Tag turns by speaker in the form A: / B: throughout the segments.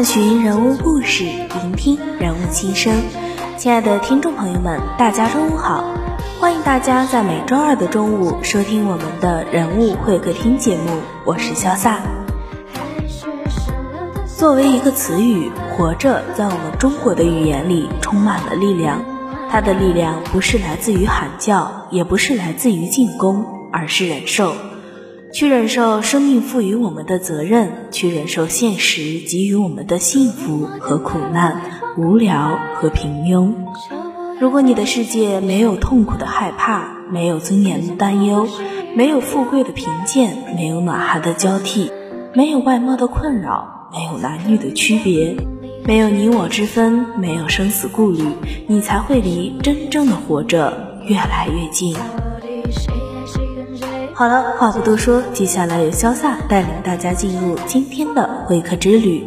A: 探寻人物故事，聆听人物心声。亲爱的听众朋友们，大家中午好！欢迎大家在每周二的中午收听我们的人物会客厅节目，我是潇洒。作为一个词语，活着在我们中国的语言里充满了力量。它的力量不是来自于喊叫，也不是来自于进攻，而是忍受。去忍受生命赋予我们的责任，去忍受现实给予我们的幸福和苦难、无聊和平庸。如果你的世界没有痛苦的害怕，没有尊严的担忧，没有富贵的贫贱，没有暖寒的交替，没有外貌的困扰，没有男女的区别，没有你我之分，没有生死顾虑，你才会离真正的活着越来越近。好了，话不多说，接下来由潇洒带领大家进入今天的会客之旅。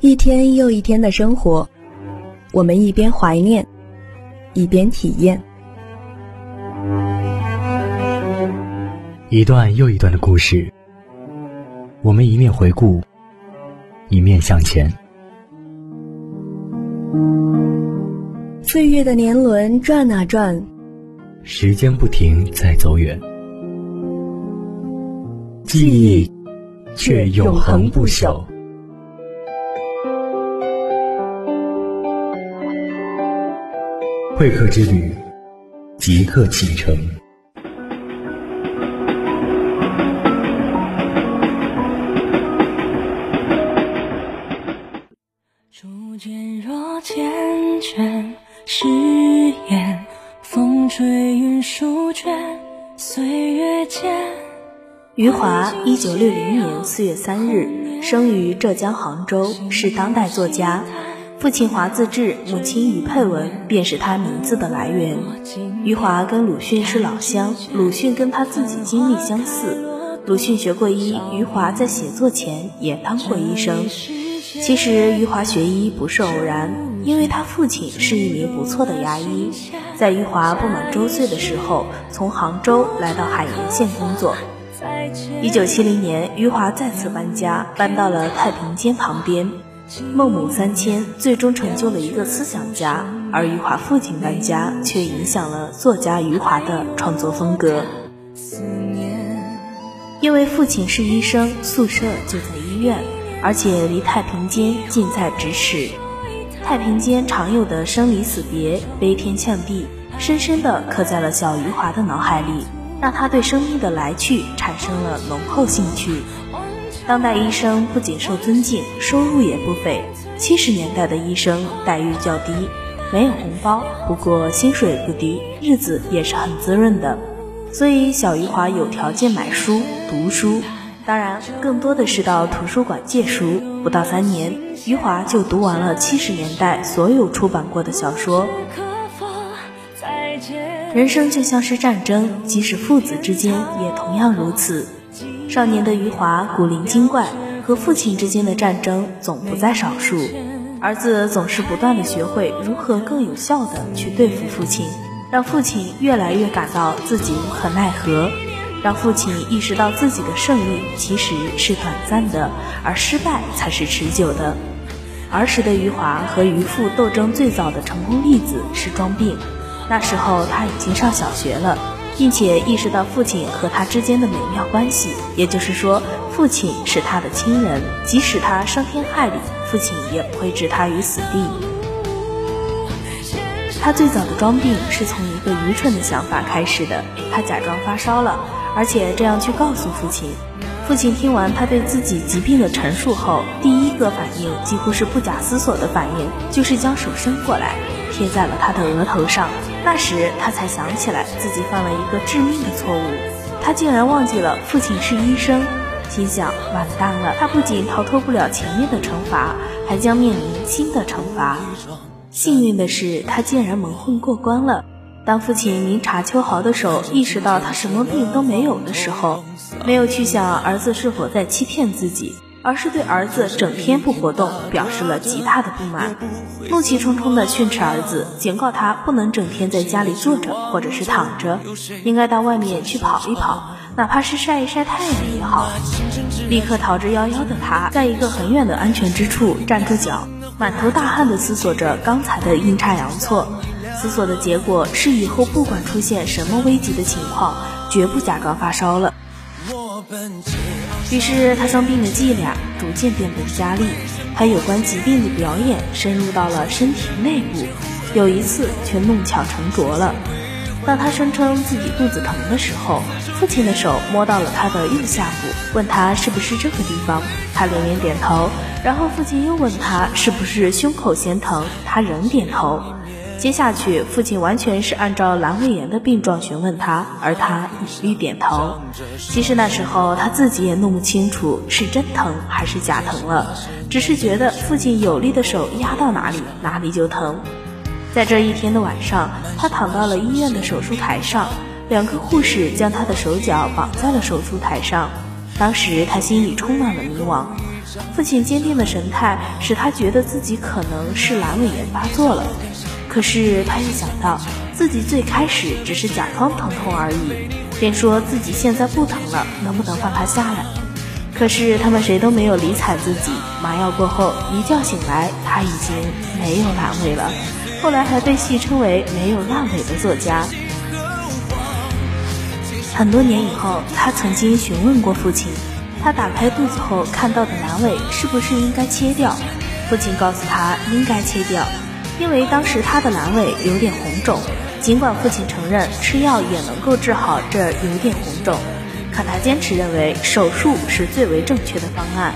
B: 一天又一天的生活，我们一边怀念，一边体验。
C: 一段又一段的故事，我们一面回顾，一面向前。
B: 岁月的年轮转啊转，
C: 时间不停在走远，记忆却永恒不朽。会客之旅，即刻启程。
A: 余华，一九六零年四月三日生于浙江杭州，是当代作家。父亲华自治，母亲余佩文，便是他名字的来源。余华跟鲁迅是老乡，鲁迅跟他自己经历相似。鲁迅学过医，余华在写作前也当过医生。其实余华学医不是偶然。因为他父亲是一名不错的牙医，在余华不满周岁的时候，从杭州来到海盐县工作。一九七零年，余华再次搬家，搬到了太平间旁边。孟母三迁最终成就了一个思想家，而余华父亲搬家却影响了作家余华的创作风格。因为父亲是医生，宿舍就在医院，而且离太平间近在咫尺。太平间常有的生离死别、悲天呛地，深深地刻在了小余华的脑海里，让他对生命的来去产生了浓厚兴趣。当代医生不仅受尊敬，收入也不菲。七十年代的医生待遇较低，没有红包，不过薪水不低，日子也是很滋润的。所以小余华有条件买书读书。当然，更多的是到图书馆借书。不到三年，余华就读完了七十年代所有出版过的小说。人生就像是战争，即使父子之间也同样如此。少年的余华古灵精怪，和父亲之间的战争总不在少数。儿子总是不断的学会如何更有效的去对付父亲，让父亲越来越感到自己无可奈何，让父亲意识到自己的胜利其实是短暂的，而失败才是持久的。儿时的余华和余父斗争最早的成功例子是装病，那时候他已经上小学了，并且意识到父亲和他之间的美妙关系，也就是说，父亲是他的亲人，即使他伤天害理。父亲也不会置他于死地。他最早的装病是从一个愚蠢的想法开始的，他假装发烧了，而且这样去告诉父亲。父亲听完他对自己疾病的陈述后，第一个反应几乎是不假思索的反应，就是将手伸过来贴在了他的额头上。那时他才想起来自己犯了一个致命的错误，他竟然忘记了父亲是医生。心想完蛋了，他不仅逃脱不了前面的惩罚，还将面临新的惩罚。幸运的是，他竟然蒙混过关了。当父亲明察秋毫的手意识到他什么病都没有的时候，没有去想儿子是否在欺骗自己。而是对儿子整天不活动表示了极大的不满，怒气冲冲地训斥儿子，警告他不能整天在家里坐着或者是躺着，应该到外面去跑一跑，哪怕是晒一晒太阳也好。立刻逃之夭夭的他，在一个很远的安全之处站住脚，满头大汗地思索着刚才的阴差阳错。思索的结果是，以后不管出现什么危急的情况，绝不假装发烧了。于是他生病的伎俩逐渐变本加厉，他有关疾病的表演深入到了身体内部，有一次却弄巧成拙了。当他声称自己肚子疼的时候，父亲的手摸到了他的右下部，问他是不是这个地方，他连连点头。然后父亲又问他是不是胸口先疼，他仍点头。接下去，父亲完全是按照阑尾炎的病状询问他，而他一律点头。其实那时候他自己也弄不清楚是真疼还是假疼了，只是觉得父亲有力的手压到哪里，哪里就疼。在这一天的晚上，他躺到了医院的手术台上，两个护士将他的手脚绑在了手术台上。当时他心里充满了迷惘，父亲坚定的神态使他觉得自己可能是阑尾炎发作了。可是他又想到，自己最开始只是假装疼痛而已，便说自己现在不疼了，能不能放他下来？可是他们谁都没有理睬自己。麻药过后，一觉醒来，他已经没有阑尾了。后来还被戏称为“没有烂尾”的作家。很多年以后，他曾经询问过父亲，他打开肚子后看到的阑尾是不是应该切掉？父亲告诉他应该切掉。因为当时他的阑尾有点红肿，尽管父亲承认吃药也能够治好这有点红肿，可他坚持认为手术是最为正确的方案。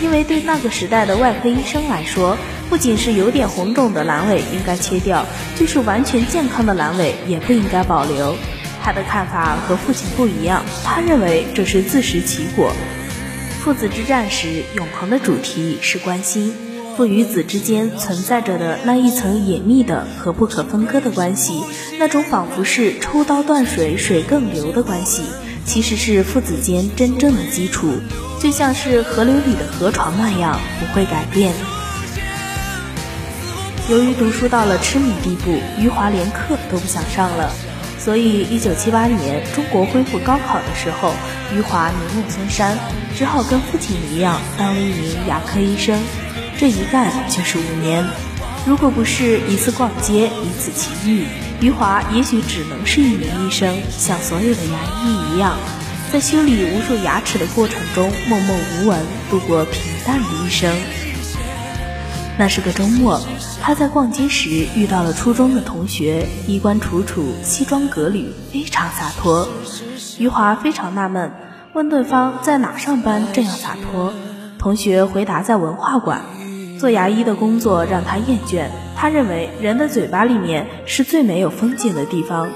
A: 因为对那个时代的外科医生来说，不仅是有点红肿的阑尾应该切掉，就是完全健康的阑尾也不应该保留。他的看法和父亲不一样，他认为这是自食其果。父子之战时，永恒的主题是关心。父与子之间存在着的那一层隐秘的和不可分割的关系，那种仿佛是抽刀断水，水更流的关系，其实是父子间真正的基础，就像是河流里的河床那样不会改变。由于读书到了痴迷地步，余华连课都不想上了，所以一九七八年中国恢复高考的时候，余华名落孙山，只好跟父亲一样当了一名牙科医生。这一干就是五年，如果不是一次逛街，一次奇遇，余华也许只能是一名医生，像所有的牙医一样，在修理无数牙齿的过程中默默无闻，度过平淡的一生。那是个周末，他在逛街时遇到了初中的同学，衣冠楚楚，西装革履，非常洒脱。余华非常纳闷，问对方在哪上班这样洒脱，同学回答在文化馆。做牙医的工作让他厌倦，他认为人的嘴巴里面是最没有风景的地方。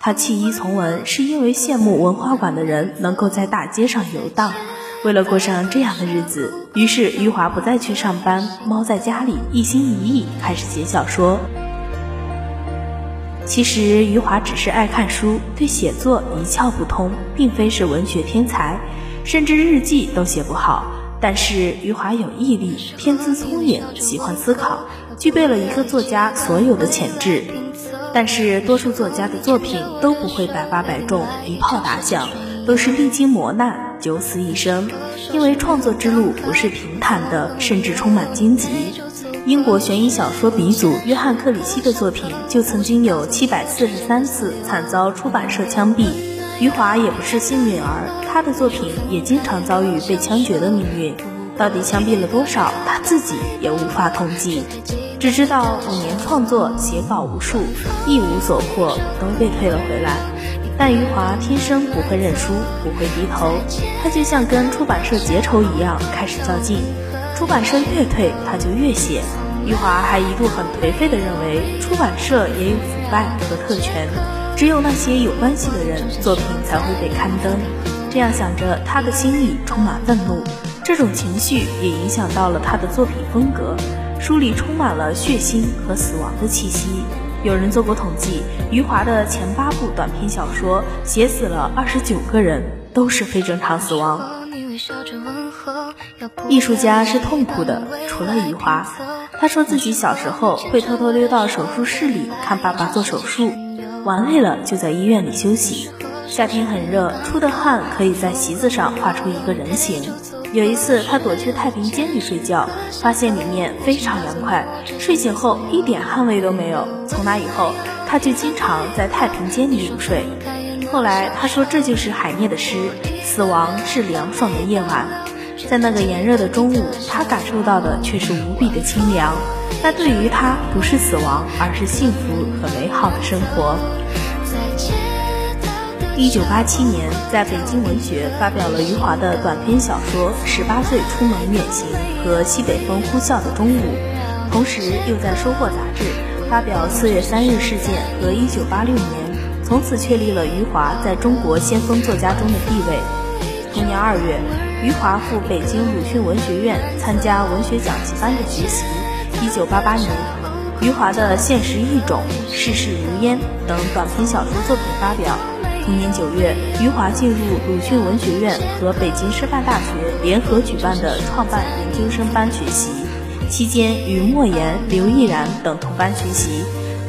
A: 他弃医从文，是因为羡慕文化馆的人能够在大街上游荡。为了过上这样的日子，于是余华不再去上班，猫在家里一心一意开始写小说。其实余华只是爱看书，对写作一窍不通，并非是文学天才，甚至日记都写不好。但是余华有毅力，天资聪颖，喜欢思考，具备了一个作家所有的潜质。但是多数作家的作品都不会百发百中，一炮打响，都是历经磨难，九死一生。因为创作之路不是平坦的，甚至充满荆棘。英国悬疑小说鼻祖约翰克里希的作品就曾经有七百四十三次惨遭出版社枪毙。余华也不是幸运儿，他的作品也经常遭遇被枪决的命运。到底枪毙了多少，他自己也无法统计。只知道五年创作，写稿无数，一无所获，都被退了回来。但余华天生不会认输，不会低头，他就像跟出版社结仇一样，开始较劲。出版社越退，他就越写。余华还一度很颓废地认为，出版社也有腐败和特权，只有那些有关系的人，作品才会被刊登。这样想着，他的心里充满愤怒，这种情绪也影响到了他的作品风格。书里充满了血腥和死亡的气息。有人做过统计，余华的前八部短篇小说写死了二十九个人，都是非正常死亡。艺术家是痛苦的，除了余华。他说自己小时候会偷偷溜到手术室里看爸爸做手术，玩累了就在医院里休息。夏天很热，出的汗可以在席子上画出一个人形。有一次，他躲去太平间里睡觉，发现里面非常凉快，睡醒后一点汗味都没有。从那以后，他就经常在太平间里入睡。后来他说，这就是海涅的诗：“死亡是凉爽的夜晚。”在那个炎热的中午，他感受到的却是无比的清凉。那对于他，不是死亡，而是幸福和美好的生活。一九八七年，在北京文学发表了余华的短篇小说《十八岁出门远行》和《西北风呼啸的中午》，同时又在《收获》杂志发表《四月三日事件》和《一九八六年》，从此确立了余华在中国先锋作家中的地位。同年二月，余华赴北京鲁迅文学院参加文学讲习班的学习。一九八八年，余华的《现实异种》《世事如烟》等短篇小说作品发表。同年九月，余华进入鲁迅文学院和北京师范大学联合举办的创办研究生班学习，期间与莫言、刘毅然等同班学习。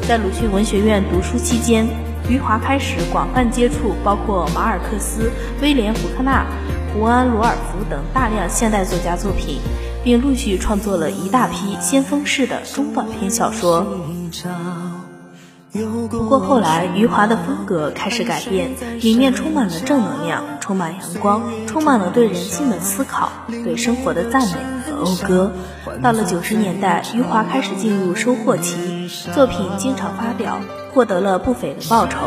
A: 在鲁迅文学院读书期间，余华开始广泛接触包括马尔克斯、威廉·福克纳、胡安·罗尔福等大量现代作家作品，并陆续创作了一大批先锋式的中短篇小说。不过后来，余华的风格开始改变，里面充满了正能量，充满阳光，充满了对人性的思考，对生活的赞美和讴歌。到了九十年代，余华开始进入收获期，作品经常发表，获得了不菲的报酬。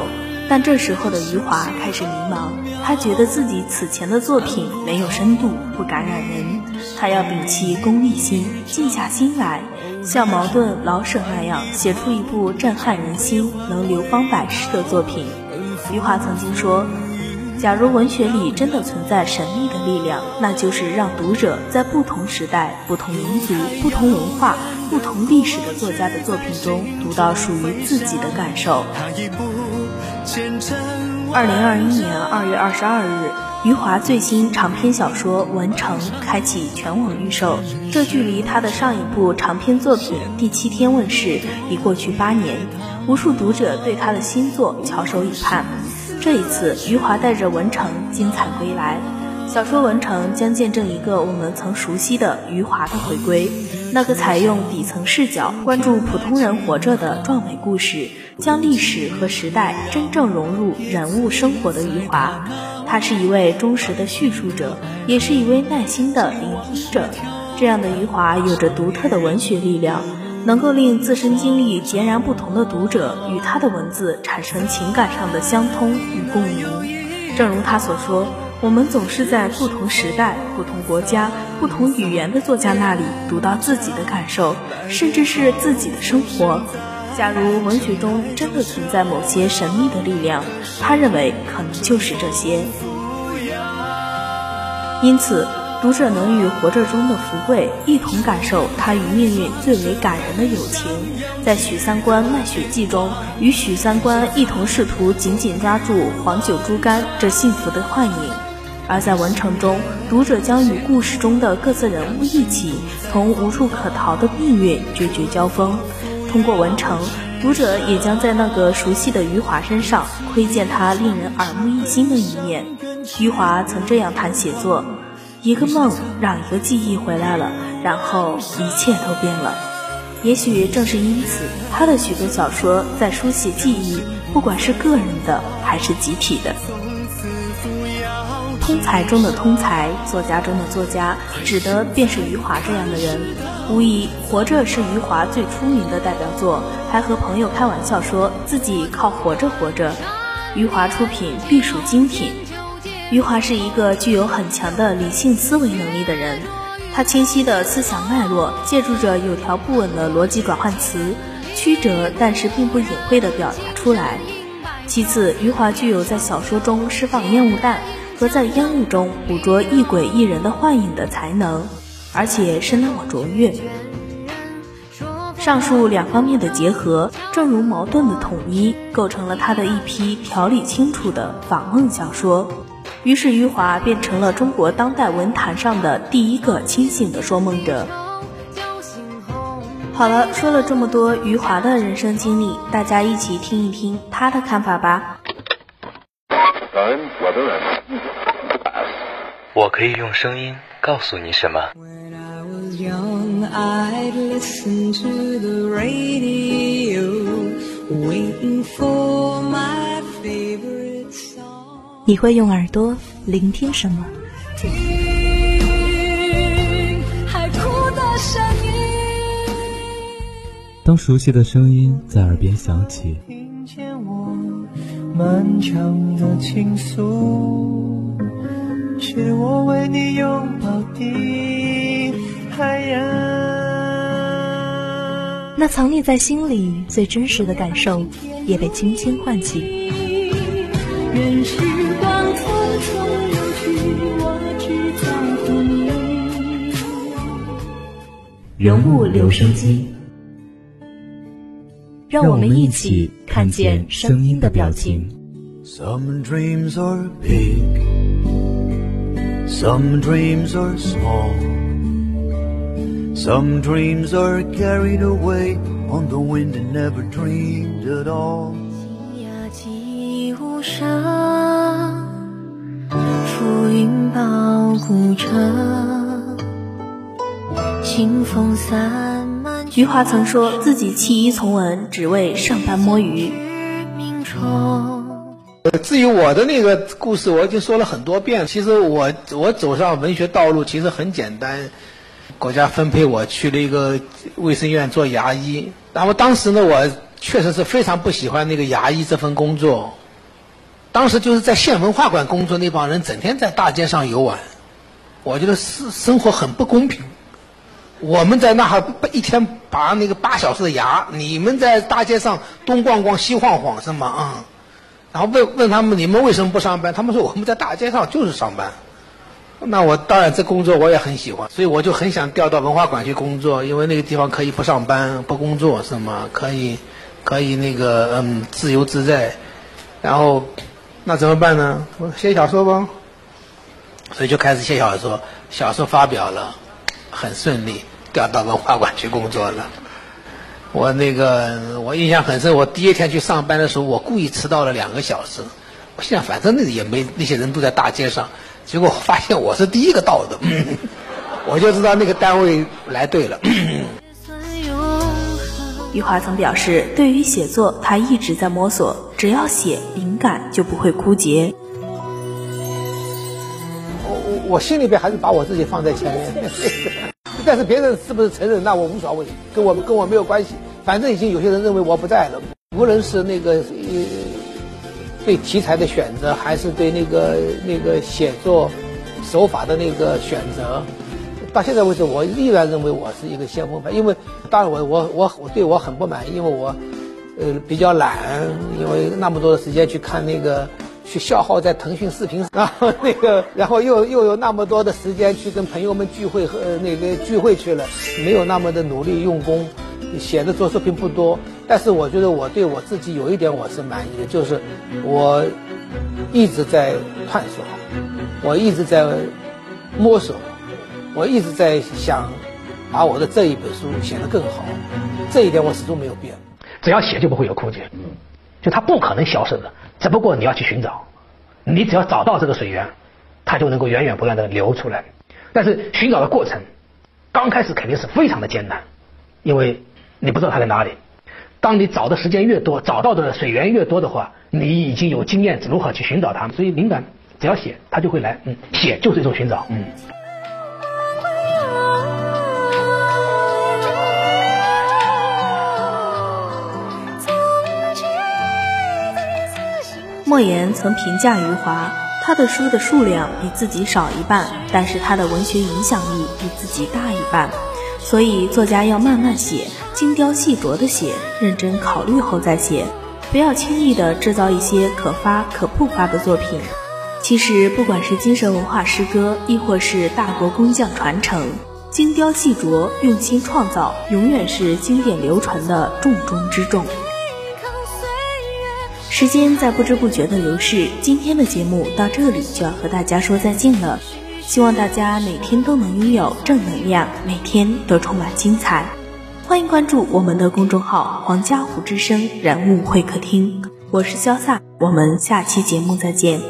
A: 但这时候的余华开始迷茫，他觉得自己此前的作品没有深度，不感染人，他要摒弃功利心，静下心来。像茅盾、老舍那样写出一部震撼人心、能流芳百世的作品。余华曾经说：“假如文学里真的存在神秘的力量，那就是让读者在不同时代、不同民族、不同文化、不同历史的作家的作品中，读到属于自己的感受。”二零二一年二月二十二日。余华最新长篇小说《文成》开启全网预售，这距离他的上一部长篇作品《第七天问世》已过去八年，无数读者对他的新作翘首以盼。这一次，余华带着《文成》精彩归来。小说《文成》将见证一个我们曾熟悉的余华的回归，那个采用底层视角关注普通人活着的壮美故事，将历史和时代真正融入人物生活的余华。他是一位忠实的叙述者，也是一位耐心的聆听者。这样的余华有着独特的文学力量，能够令自身经历截然不同的读者与他的文字产生情感上的相通与共鸣。正如他所说：“我们总是在不同时代、不同国家、不同语言的作家那里读到自己的感受，甚至是自己的生活。”假如文学中真的存在某些神秘的力量，他认为可能就是这些。因此，读者能与活着中的福贵一同感受他与命运最为感人的友情，在许三观卖血记中，与许三观一同试图紧紧抓住黄酒猪肝这幸福的幻影；而在文成中，读者将与故事中的各色人物一起，同无处可逃的命运决绝交锋。通过文成，读者也将在那个熟悉的余华身上窥见他令人耳目一新的一面。余华曾这样谈写作。一个梦让一个记忆回来了，然后一切都变了。也许正是因此，他的许多小说在书写记忆，不管是个人的还是集体的。通才中的通才，作家中的作家，指的便是余华这样的人。无疑，《活着》是余华最出名的代表作，还和朋友开玩笑说自己靠活着活着。余华出品必属精品。余华是一个具有很强的理性思维能力的人，他清晰的思想脉络，借助着有条不紊的逻辑转换词，曲折但是并不隐晦的表达出来。其次，余华具有在小说中释放烟雾弹和在烟雾中捕捉一鬼一人的幻影的才能，而且是那么卓越。上述两方面的结合，正如矛盾的统一，构成了他的一批条理清楚的仿梦小说。于是余华变成了中国当代文坛上的第一个清醒的说梦者。好了，说了这么多余华的人生经历，大家一起听一听他的看法吧。
D: 我可以用声音告诉你什么？
B: 你会用耳朵聆听什么？
E: 当熟悉的声音在耳边响起，是我为你拥抱的海洋。
B: 那藏匿在心里最真实的感受，也被轻轻唤起。任时光匆匆流去，我只在乎你。人物留声机，让我们一起看见声音的表情。
F: Some dreams are big, some dreams are small, some dreams are carried away on the wind and never dreamed at all.
A: 浮云包古城，清风散菊花曾说自己弃医从文，只为上班摸鱼。
G: 至于我的那个故事，我已经说了很多遍。其实我我走上文学道路其实很简单，国家分配我去了一个卫生院做牙医。然后当时呢，我确实是非常不喜欢那个牙医这份工作。当时就是在县文化馆工作那帮人，整天在大街上游玩，我觉得生生活很不公平。我们在那哈一天拔那个八小时的牙，你们在大街上东逛逛西晃晃是吗？啊，然后问问他们你们为什么不上班？他们说我们在大街上就是上班。那我当然这工作我也很喜欢，所以我就很想调到文化馆去工作，因为那个地方可以不上班不工作是吗？可以可以那个嗯自由自在，然后。那怎么办呢？我写小说吧，所以就开始写小说。小说发表了，很顺利，调到文化馆去工作了。我那个我印象很深，我第一天去上班的时候，我故意迟到了两个小时。我想反正那也没那些人都在大街上，结果发现我是第一个到的，我就知道那个单位来对了。
A: 余华曾表示，对于写作，他一直在摸索，只要写，灵感就不会枯竭。
G: 我我我心里边还是把我自己放在前面，但是别人是不是承认，那我无所谓，跟我跟我没有关系。反正已经有些人认为我不在了，无论是那个呃对题材的选择，还是对那个那个写作手法的那个选择。到现在为止，我依然认为我是一个先锋派，因为当然我我我我对我很不满，因为我呃比较懒，因为那么多的时间去看那个去消耗在腾讯视频上，然后那个，然后又又有那么多的时间去跟朋友们聚会和那个聚会去了，没有那么的努力用功，写的作作品不多。但是我觉得我对我自己有一点我是满意的，就是我一直在探索，我一直在摸索，我一直在想把我的这一本书写得更好，这一点我始终没有变。
H: 只要写就不会有枯竭，就它不可能消失的，只不过你要去寻找，你只要找到这个水源，它就能够源源不断的流出来。但是寻找的过程，刚开始肯定是非常的艰难，因为你不知道它在哪里。当你找的时间越多，找到的水源越多的话，你已经有经验如何去寻找它。所以灵感只要写，它就会来。嗯，写就是一种寻找。嗯。
A: 莫言曾评价余华，他的书的数量比自己少一半，但是他的文学影响力比自己大一半。所以，作家要慢慢写，精雕细琢的写，认真考虑后再写，不要轻易的制造一些可发可不发的作品。其实，不管是精神文化诗歌，亦或是大国工匠传承，精雕细琢、用心创造，永远是经典流传的重中之重。时间在不知不觉的流逝，今天的节目到这里就要和大家说再见了，希望大家每天都能拥有正能量，每天都充满精彩。欢迎关注我们的公众号，皇家湖之声人物会客厅。我是潇洒，我们下期节目再见。